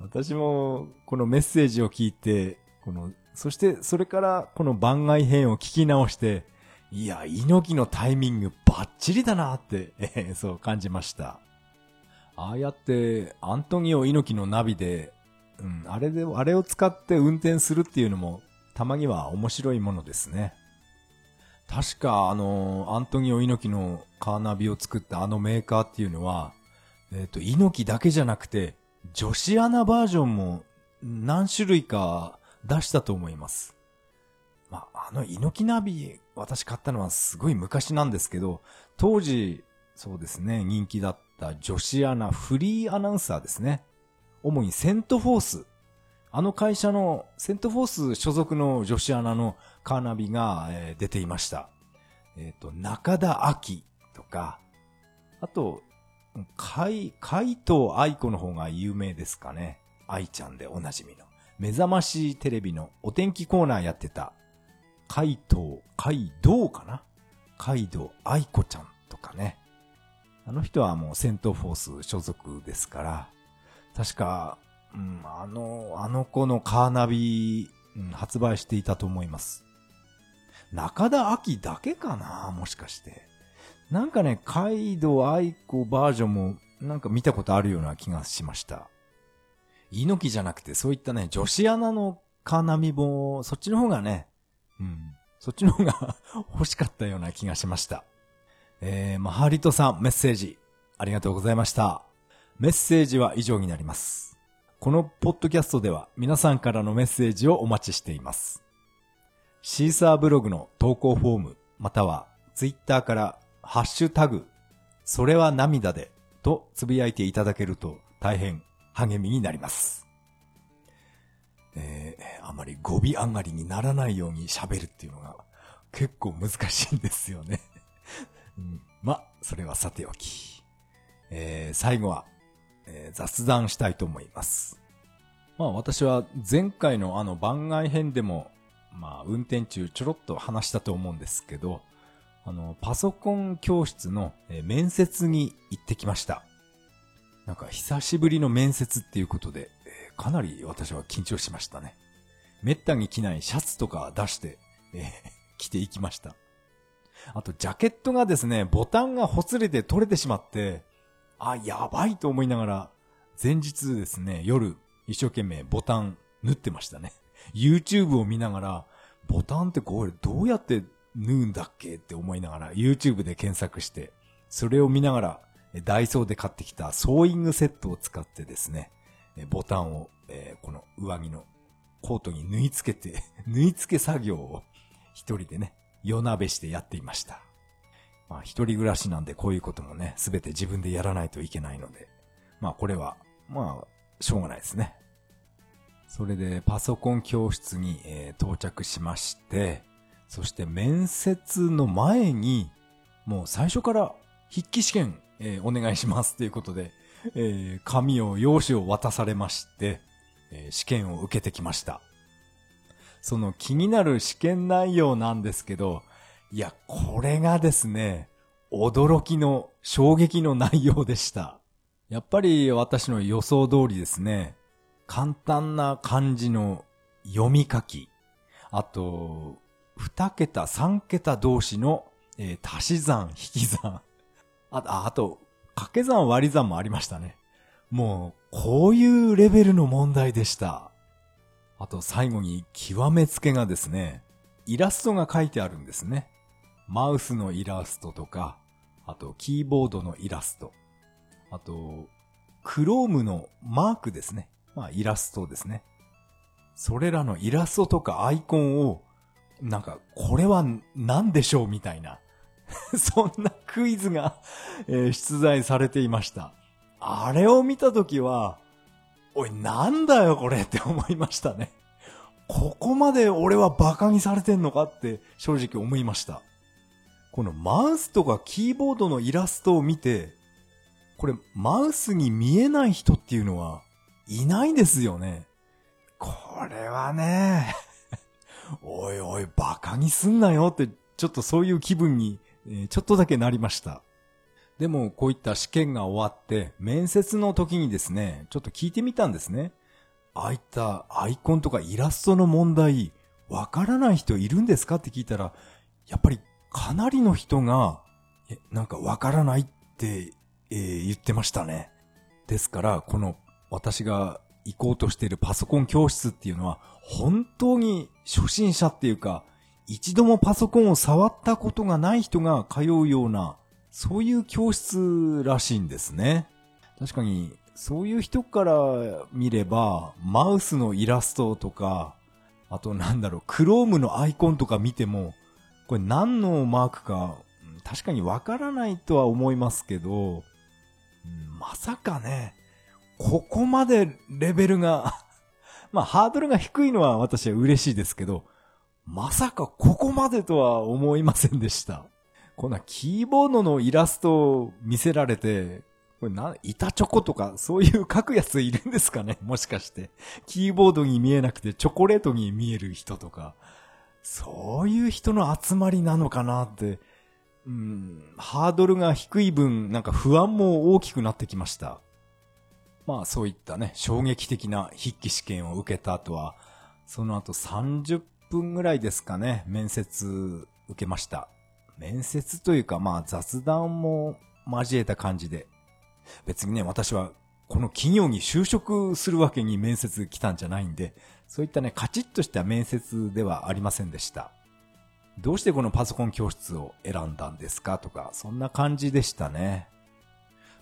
私も、このメッセージを聞いて、この、そしてそれからこの番外編を聞き直して、いや、猪木のタイミングバッチリだなって、えー、そう感じました。ああやって、アントニオ猪木のナビで、うん、あれで、あれを使って運転するっていうのも、たまには面白いものですね。確か、あの、アントニオ猪木のカーナビを作ったあのメーカーっていうのは、えっ、ー、と、猪木だけじゃなくて、女子アナバージョンも何種類か出したと思います。まあ、あの猪木ナビ、私買ったのはすごい昔なんですけど、当時、そうですね、人気だった女子アナ、フリーアナウンサーですね。主にセントフォース。あの会社のセントフォース所属の女子アナのカーナビが、出ていました。えっ、ー、と、中田明とか、あと、海、海藤愛子の方が有名ですかね。愛ちゃんでおなじみの。目覚ましテレビのお天気コーナーやってた、海藤、海道かな？海道愛子ちゃんとかね。あの人はもう戦闘フォース所属ですから、確か、うん、あの、あの子のカーナビ、うん、発売していたと思います。中田秋だけかなもしかして。なんかね、カイド愛子バージョンもなんか見たことあるような気がしました。猪木じゃなくてそういったね、女子アナのカーナビも、そっちの方がね、うん、そっちの方が 欲しかったような気がしました。えー、マハリトさんメッセージありがとうございました。メッセージは以上になります。このポッドキャストでは皆さんからのメッセージをお待ちしています。シーサーブログの投稿フォーム、またはツイッターからハッシュタグ、それは涙でとつぶやいていただけると大変励みになります。えー、あまり語尾上がりにならないように喋るっていうのが結構難しいんですよね。うん、ま、それはさておき。えー、最後は、えー雑談したいと思います。まあ私は前回のあの番外編でも、まあ運転中ちょろっと話したと思うんですけど、あの、パソコン教室の面接に行ってきました。なんか久しぶりの面接っていうことで、えかなり私は緊張しましたね。めったに着ないシャツとか出して、えー 着ていきました。あと、ジャケットがですね、ボタンがほつれて取れてしまって、あ、やばいと思いながら、前日ですね、夜、一生懸命ボタン縫ってましたね。YouTube を見ながら、ボタンってこれどうやって縫うんだっけって思いながら、YouTube で検索して、それを見ながら、ダイソーで買ってきたソーイングセットを使ってですね、ボタンを、えこの上着のコートに縫い付けて、縫い付け作業を一人でね、夜鍋してやっていました。まあ一人暮らしなんでこういうこともね、すべて自分でやらないといけないので、まあこれは、まあ、しょうがないですね。それでパソコン教室に、えー到着しまして、そして面接の前に、もう最初から筆記試験、えーお願いしますということで、えー紙を、用紙を渡されまして、えー試験を受けてきました。その気になる試験内容なんですけど、いや、これがですね、驚きの衝撃の内容でした。やっぱり私の予想通りですね、簡単な漢字の読み書き、あと、二桁、三桁同士の、えー足し算、引き算、あああと、掛け算、割り算もありましたね。もう、こういうレベルの問題でした。あと最後に極めつけがですね、イラストが書いてあるんですね。マウスのイラストとか、あとキーボードのイラスト、あと、クロームのマークですね。まあイラストですね。それらのイラストとかアイコンを、なんか、これは何でしょうみたいな。そんなクイズが、えー出題されていました。あれを見たときは、おい、なんだよこれって思いましたね。ここまで俺はバカにされてんのかって正直思いました。このマウスとかキーボードのイラストを見て、これマウスに見えない人っていうのはいないですよね。これはね、おいおいバカにすんなよってちょっとそういう気分に、ちょっとだけなりました。でも、こういった試験が終わって、面接の時にですね、ちょっと聞いてみたんですね。ああいったアイコンとかイラストの問題、わからない人いるんですかって聞いたら、やっぱりかなりの人が、え、なんかわからないって、えー言ってましたね。ですから、この私が行こうとしているパソコン教室っていうのは、本当に初心者っていうか、一度もパソコンを触ったことがない人が通うような、そういう教室らしいんですね。確かに、そういう人から見れば、マウスのイラストとか、あとなんだろう、クロームのアイコンとか見ても、これ何のマークか、確かにわからないとは思いますけど、まさかね、ここまでレベルが、まあハードルが低いのは私は嬉しいですけど、まさかここまでとは思いませんでした。こんなキーボードのイラストを見せられて、これな、板チョコとかそういう書くやついるんですかね？もしかして。キーボードに見えなくてチョコレートに見える人とか。そういう人の集まりなのかなって。うん、ハードルが低い分、なんか不安も大きくなってきました。まあそういったね、衝撃的な筆記試験を受けた後は、その後30分ぐらいですかね、面接受けました。面接というかまあ雑談も交えた感じで。別にね、私はこの企業に就職するわけに面接来たんじゃないんで、そういったね、カチッとした面接ではありませんでした。どうしてこのパソコン教室を選んだんですかとか、そんな感じでしたね。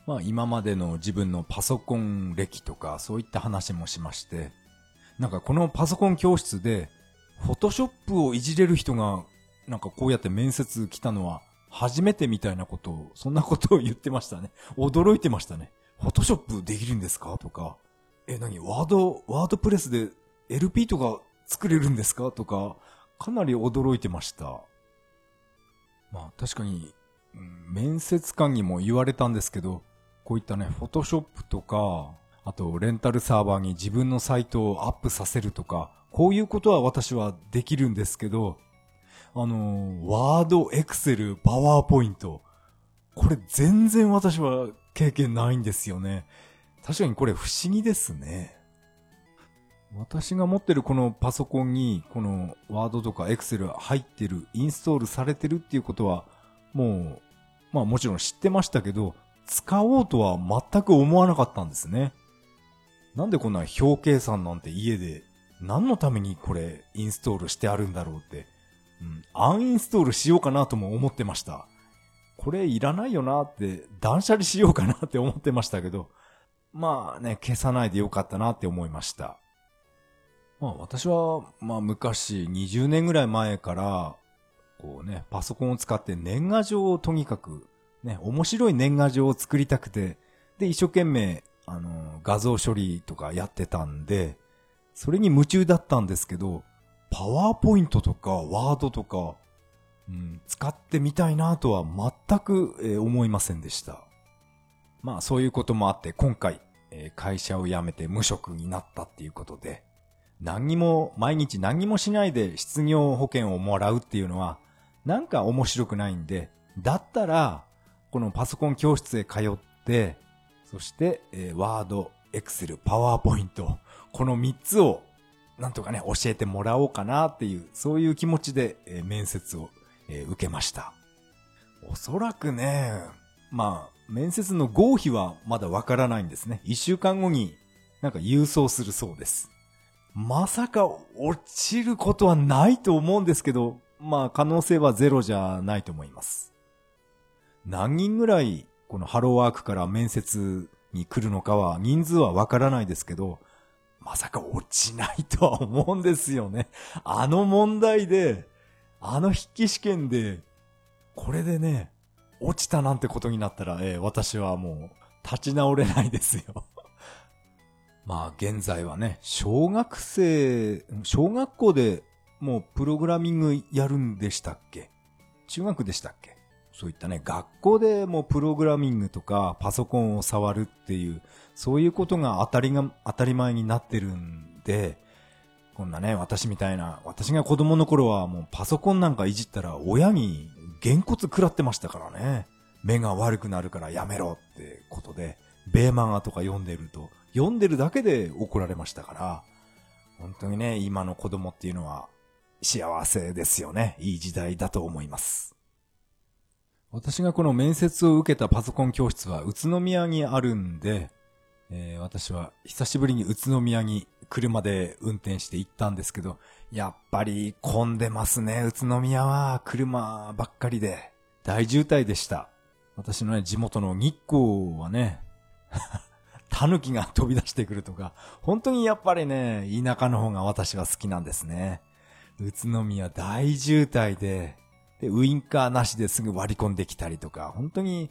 まあ今までの自分のパソコン歴とかそういった話もしまして、なんかこのパソコン教室で、フォトショップをいじれる人が、なんかこうやって面接来たのは初めてみたいなことを、そんなことを言ってましたね。驚いてましたね。フォトショップできるんですか？とか、え、何？ワード、ワードプレスで LP とか作れるんですか？とか、かなり驚いてました。まあ確かに、面接官にも言われたんですけど、こういったね、フォトショップとか、あとレンタルサーバーに自分のサイトをアップさせるとか、こういうことは私はできるんですけど、あの、ワード、エクセル、パワーポイント。これ全然私は経験ないんですよね。確かにこれ不思議ですね。私が持ってるこのパソコンに、このワードとかエクセル入ってる、インストールされてるっていうことは、もう、まあもちろん知ってましたけど、使おうとは全く思わなかったんですね。なんでこんな表計算なんて家で、何のためにこれインストールしてあるんだろうって、うん、アンインストールしようかなとも思ってました。これいらないよなって、断捨離しようかなって思ってましたけど、まあね、消さないでよかったなって思いました。まあ私は、まあ昔、20年ぐらい前から、こうね、パソコンを使って年賀状をとにかく、ね、面白い年賀状を作りたくて、で、一生懸命、あの、画像処理とかやってたんで、それに夢中だったんですけど、パワーポイントとかワードとか、うん、使ってみたいなとは全く、えー、思いませんでした。まあそういうこともあって今回、えー、会社を辞めて無職になったっていうことで、何にも、毎日何にもしないで失業保険をもらうっていうのは、なんか面白くないんで、だったら、このパソコン教室へ通って、そして、えー、ワード、エクセル、パワーポイント、この3つを、なんとかね、教えてもらおうかなっていう、そういう気持ちで、えー、面接を、えー、受けました。おそらくね、まあ、面接の合否はまだわからないんですね。1週間後になんか郵送するそうです。まさか落ちることはないと思うんですけど、まあ可能性はゼロじゃないと思います。何人ぐらいこのハローワークから面接に来るのかは人数はわからないですけど、まさか落ちないとは思うんですよね。あの問題で、あの筆記試験で、これでね、落ちたなんてことになったら、えー、私はもう立ち直れないですよ。まあ現在はね、小学生、小学校でもうプログラミングやるんでしたっけ？中学でしたっけ？そういったね、学校でもプログラミングとかパソコンを触るっていう、そういうことが当たりが、当たり前になってるんで、こんなね、私みたいな、私が子供の頃はもうパソコンなんかいじったら親にげんこつ食らってましたからね。目が悪くなるからやめろってことで、ベーマガとか読んでると、読んでるだけで怒られましたから、本当にね、今の子供っていうのは幸せですよね。いい時代だと思います。私がこの面接を受けたパソコン教室は宇都宮にあるんで、えー、私は久しぶりに宇都宮に車で運転して行ったんですけど、やっぱり混んでますね、宇都宮は。車ばっかりで。大渋滞でした。私のね、地元の日光はね、狸が飛び出してくるとか、本当にやっぱりね、田舎の方が私は好きなんですね。宇都宮大渋滞で、で、ウインカーなしですぐ割り込んできたりとか、本当に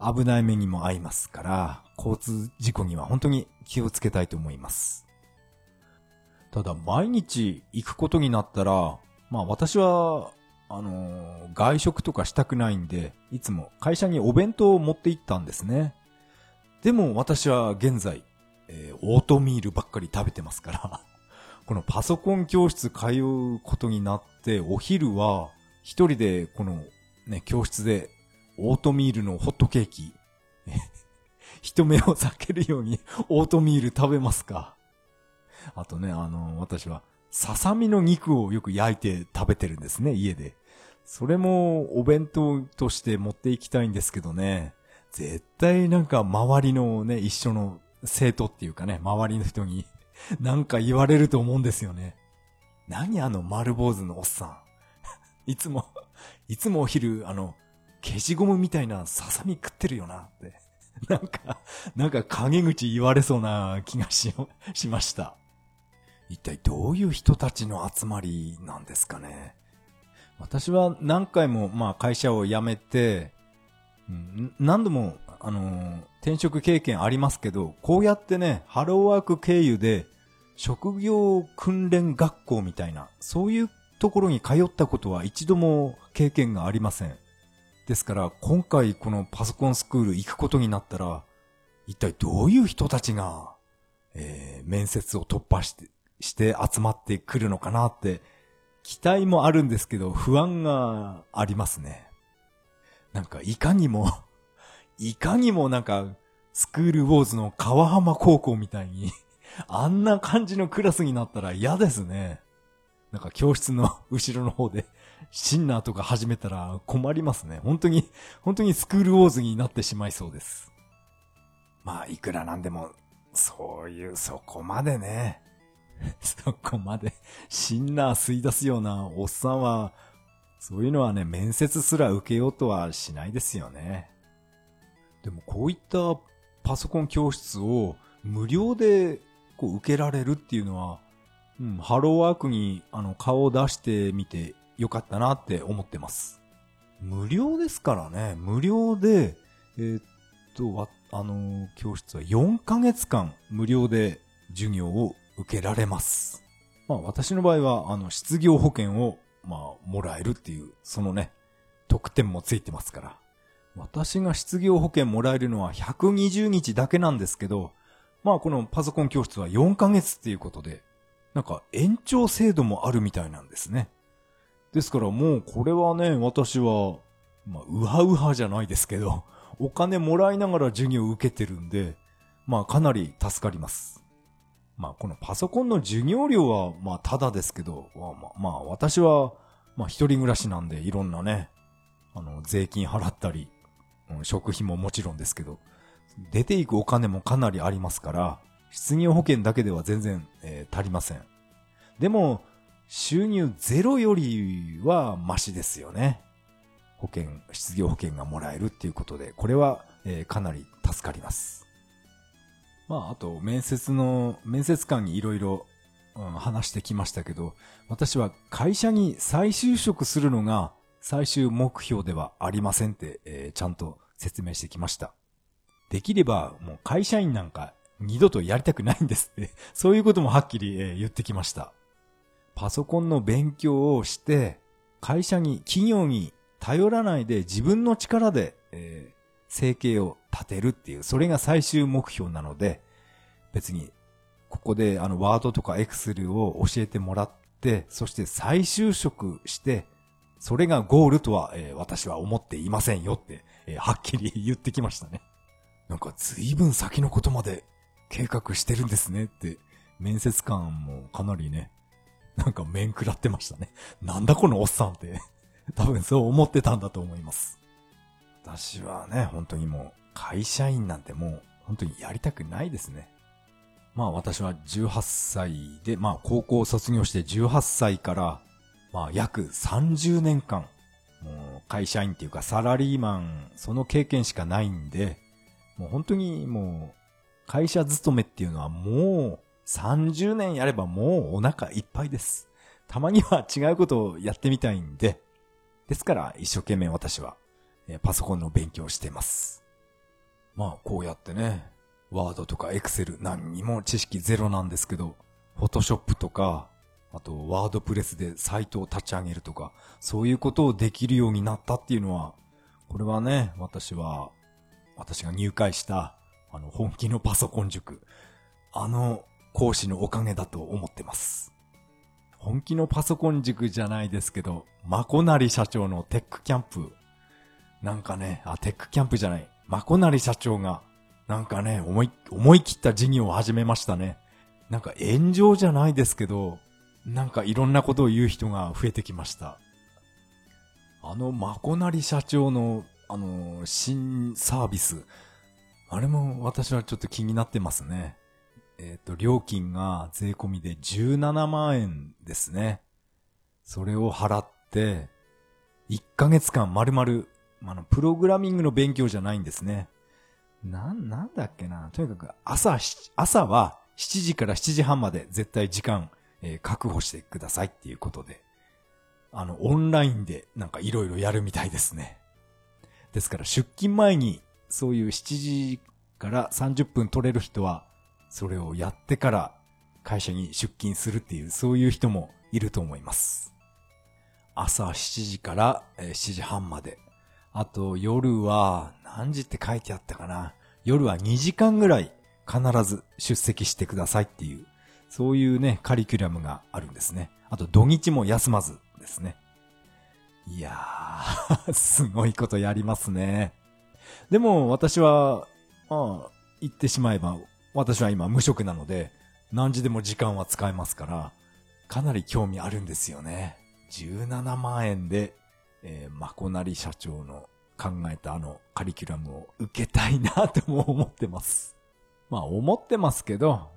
危ない目にも合いますから、交通事故には本当に気をつけたいと思います。ただ、毎日行くことになったら、まあ私は、あのー、外食とかしたくないんで、いつも会社にお弁当を持って行ったんですね。でも私は現在、えー、オートミールばっかり食べてますからこのパソコン教室通うことになって、お昼は一人でこのね、教室でオートミールのホットケーキ、人目を避けるように オートミール食べますか？あとね、あの、私は、ささみの肉をよく焼いて食べてるんですね、家で。それもお弁当として持っていきたいんですけどね。絶対なんか周りのね、一緒の生徒っていうかね、周りの人に なんか言われると思うんですよね。何あの丸坊主のおっさん。いつも、いつもお昼、あの、消しゴムみたいなささみ食ってるよなって。なんか、なんか陰口言われそうな気がし、しました。一体どういう人たちの集まりなんですかね。私は何回も、まあ会社を辞めて、うん、何度も、あの、転職経験ありますけど、こうやってね、ハローワーク経由で、職業訓練学校みたいな、そういうところに通ったことは一度も経験がありません。ですから、今回このパソコンスクール行くことになったら、一体どういう人たちが、えー、面接を突破して、して集まってくるのかなって、期待もあるんですけど、不安がありますね。なんか、いかにも いかにもなんか、スクールウォーズの川浜高校みたいにあんな感じのクラスになったら嫌ですね。なんか教室の 後ろの方でシンナーとか始めたら困りますね。本当に、本当にスクールウォーズになってしまいそうです。まあ、いくらなんでも、そういう、そこまでね。そこまで、シンナー吸い出すようなおっさんは、そういうのはね、面接すら受けようとはしないですよね。でもこういったパソコン教室を無料でこう受けられるっていうのは、うん、ハローワークにあの顔を出してみてよかったなって思ってます。無料ですからね、無料で、えー、っと、あの、教室は4ヶ月間無料で授業を受けられます。まあ私の場合は、あの、失業保険を、まあ、もらえるっていう、そのね、特典もついてますから。私が失業保険もらえるのは120日だけなんですけど、まあこのパソコン教室は4ヶ月っていうことで、なんか延長制度もあるみたいなんですね。ですからもうこれはね、私は、まあ、うはうはじゃないですけど、お金もらいながら授業を受けてるんで、まあかなり助かります。まあこのパソコンの授業料はまあただですけど、まあ、まあ、私はまあ一人暮らしなんでいろんなね、あの税金払ったり、食費ももちろんですけど、出ていくお金もかなりありますから、失業保険だけでは全然、えー、足りません。でも、収入ゼロよりはマシですよね。保険、失業保険がもらえるっていうことで、これは、えー、かなり助かります。まあ、あと、面接の、面接官にいろいろ話してきましたけど、私は会社に再就職するのが最終目標ではありませんって、えー、ちゃんと説明してきました。できればもう会社員なんか二度とやりたくないんですって、そういうこともはっきり、言ってきました。パソコンの勉強をして、会社に、企業に頼らないで自分の力で、えー、生計を立てるっていう、それが最終目標なので、別に、ここであの、ワードとかエクセルを教えてもらって、そして再就職して、それがゴールとは、えー、私は思っていませんよって、えー、はっきり 言ってきましたね。なんか随分先のことまで計画してるんですねって、面接官もかなりね、なんか面食らってましたね。なんだこのおっさんって多分そう思ってたんだと思います。私はね、本当にもう会社員なんてもう本当にやりたくないですね。まあ私は18歳で、まあ高校卒業して18歳から、まあ約30年間、もう会社員っていうかサラリーマン、その経験しかないんで、もう本当にもう、会社勤めっていうのはもう30年やればもうお腹いっぱいです。たまには違うことをやってみたいんで、ですから一生懸命私はパソコンの勉強をしています。まあこうやってね、ワードとかエクセル何にも知識ゼロなんですけど、フォトショップとか、あとワードプレスでサイトを立ち上げるとか、そういうことをできるようになったっていうのは、これはね、私は私が入会した、あの、本気のパソコン塾、あの講師のおかげだと思ってます。本気のパソコン塾じゃないですけど、まこなり社長のテックキャンプ、なんかね、あ、テックキャンプじゃない、まこなり社長が、なんかね、思い、思い切った事業を始めましたね。なんか炎上じゃないですけど、なんかいろんなことを言う人が増えてきました。あのまこなり社長のあの、新サービス。あれも私はちょっと気になってますね。えっ、ー、と、料金が税込みで17万円ですね。それを払って、1ヶ月間丸々、あの、プログラミングの勉強じゃないんですね。なん、なんだっけな。とにかく朝、朝は7時から7時半まで絶対時間、えー、確保してくださいっていうことで、あの、オンラインでなんかいろいろやるみたいですね。ですから出勤前にそういう7時から30分取れる人は、それをやってから会社に出勤するっていう、そういう人もいると思います。朝7時から7時半まで。あと夜は何時って書いてあったかな。夜は2時間ぐらい必ず出席してくださいっていう、そういうね、カリキュラムがあるんですね。あと土日も休まずですね。いやー、すごいことやりますね。でも私は、まあ、言ってしまえば、私は今無職なので、何時でも時間は使えますから、かなり興味あるんですよね。17万円で、えー、まこなり社長の考えたあのカリキュラムを受けたいなとも思ってます。まあ思ってますけど、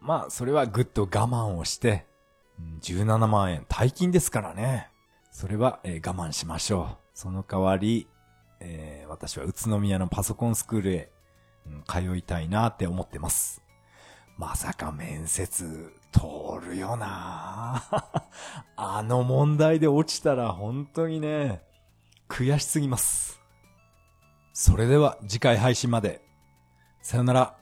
まあそれはぐっと我慢をして、17万円大金ですからね。それは、えー、我慢しましょう。その代わり、えー、私は宇都宮のパソコンスクールへ、うん、通いたいなって思ってます。まさか面接通るよな あの問題で落ちたら本当にね、悔しすぎます。それでは次回配信まで。さよなら。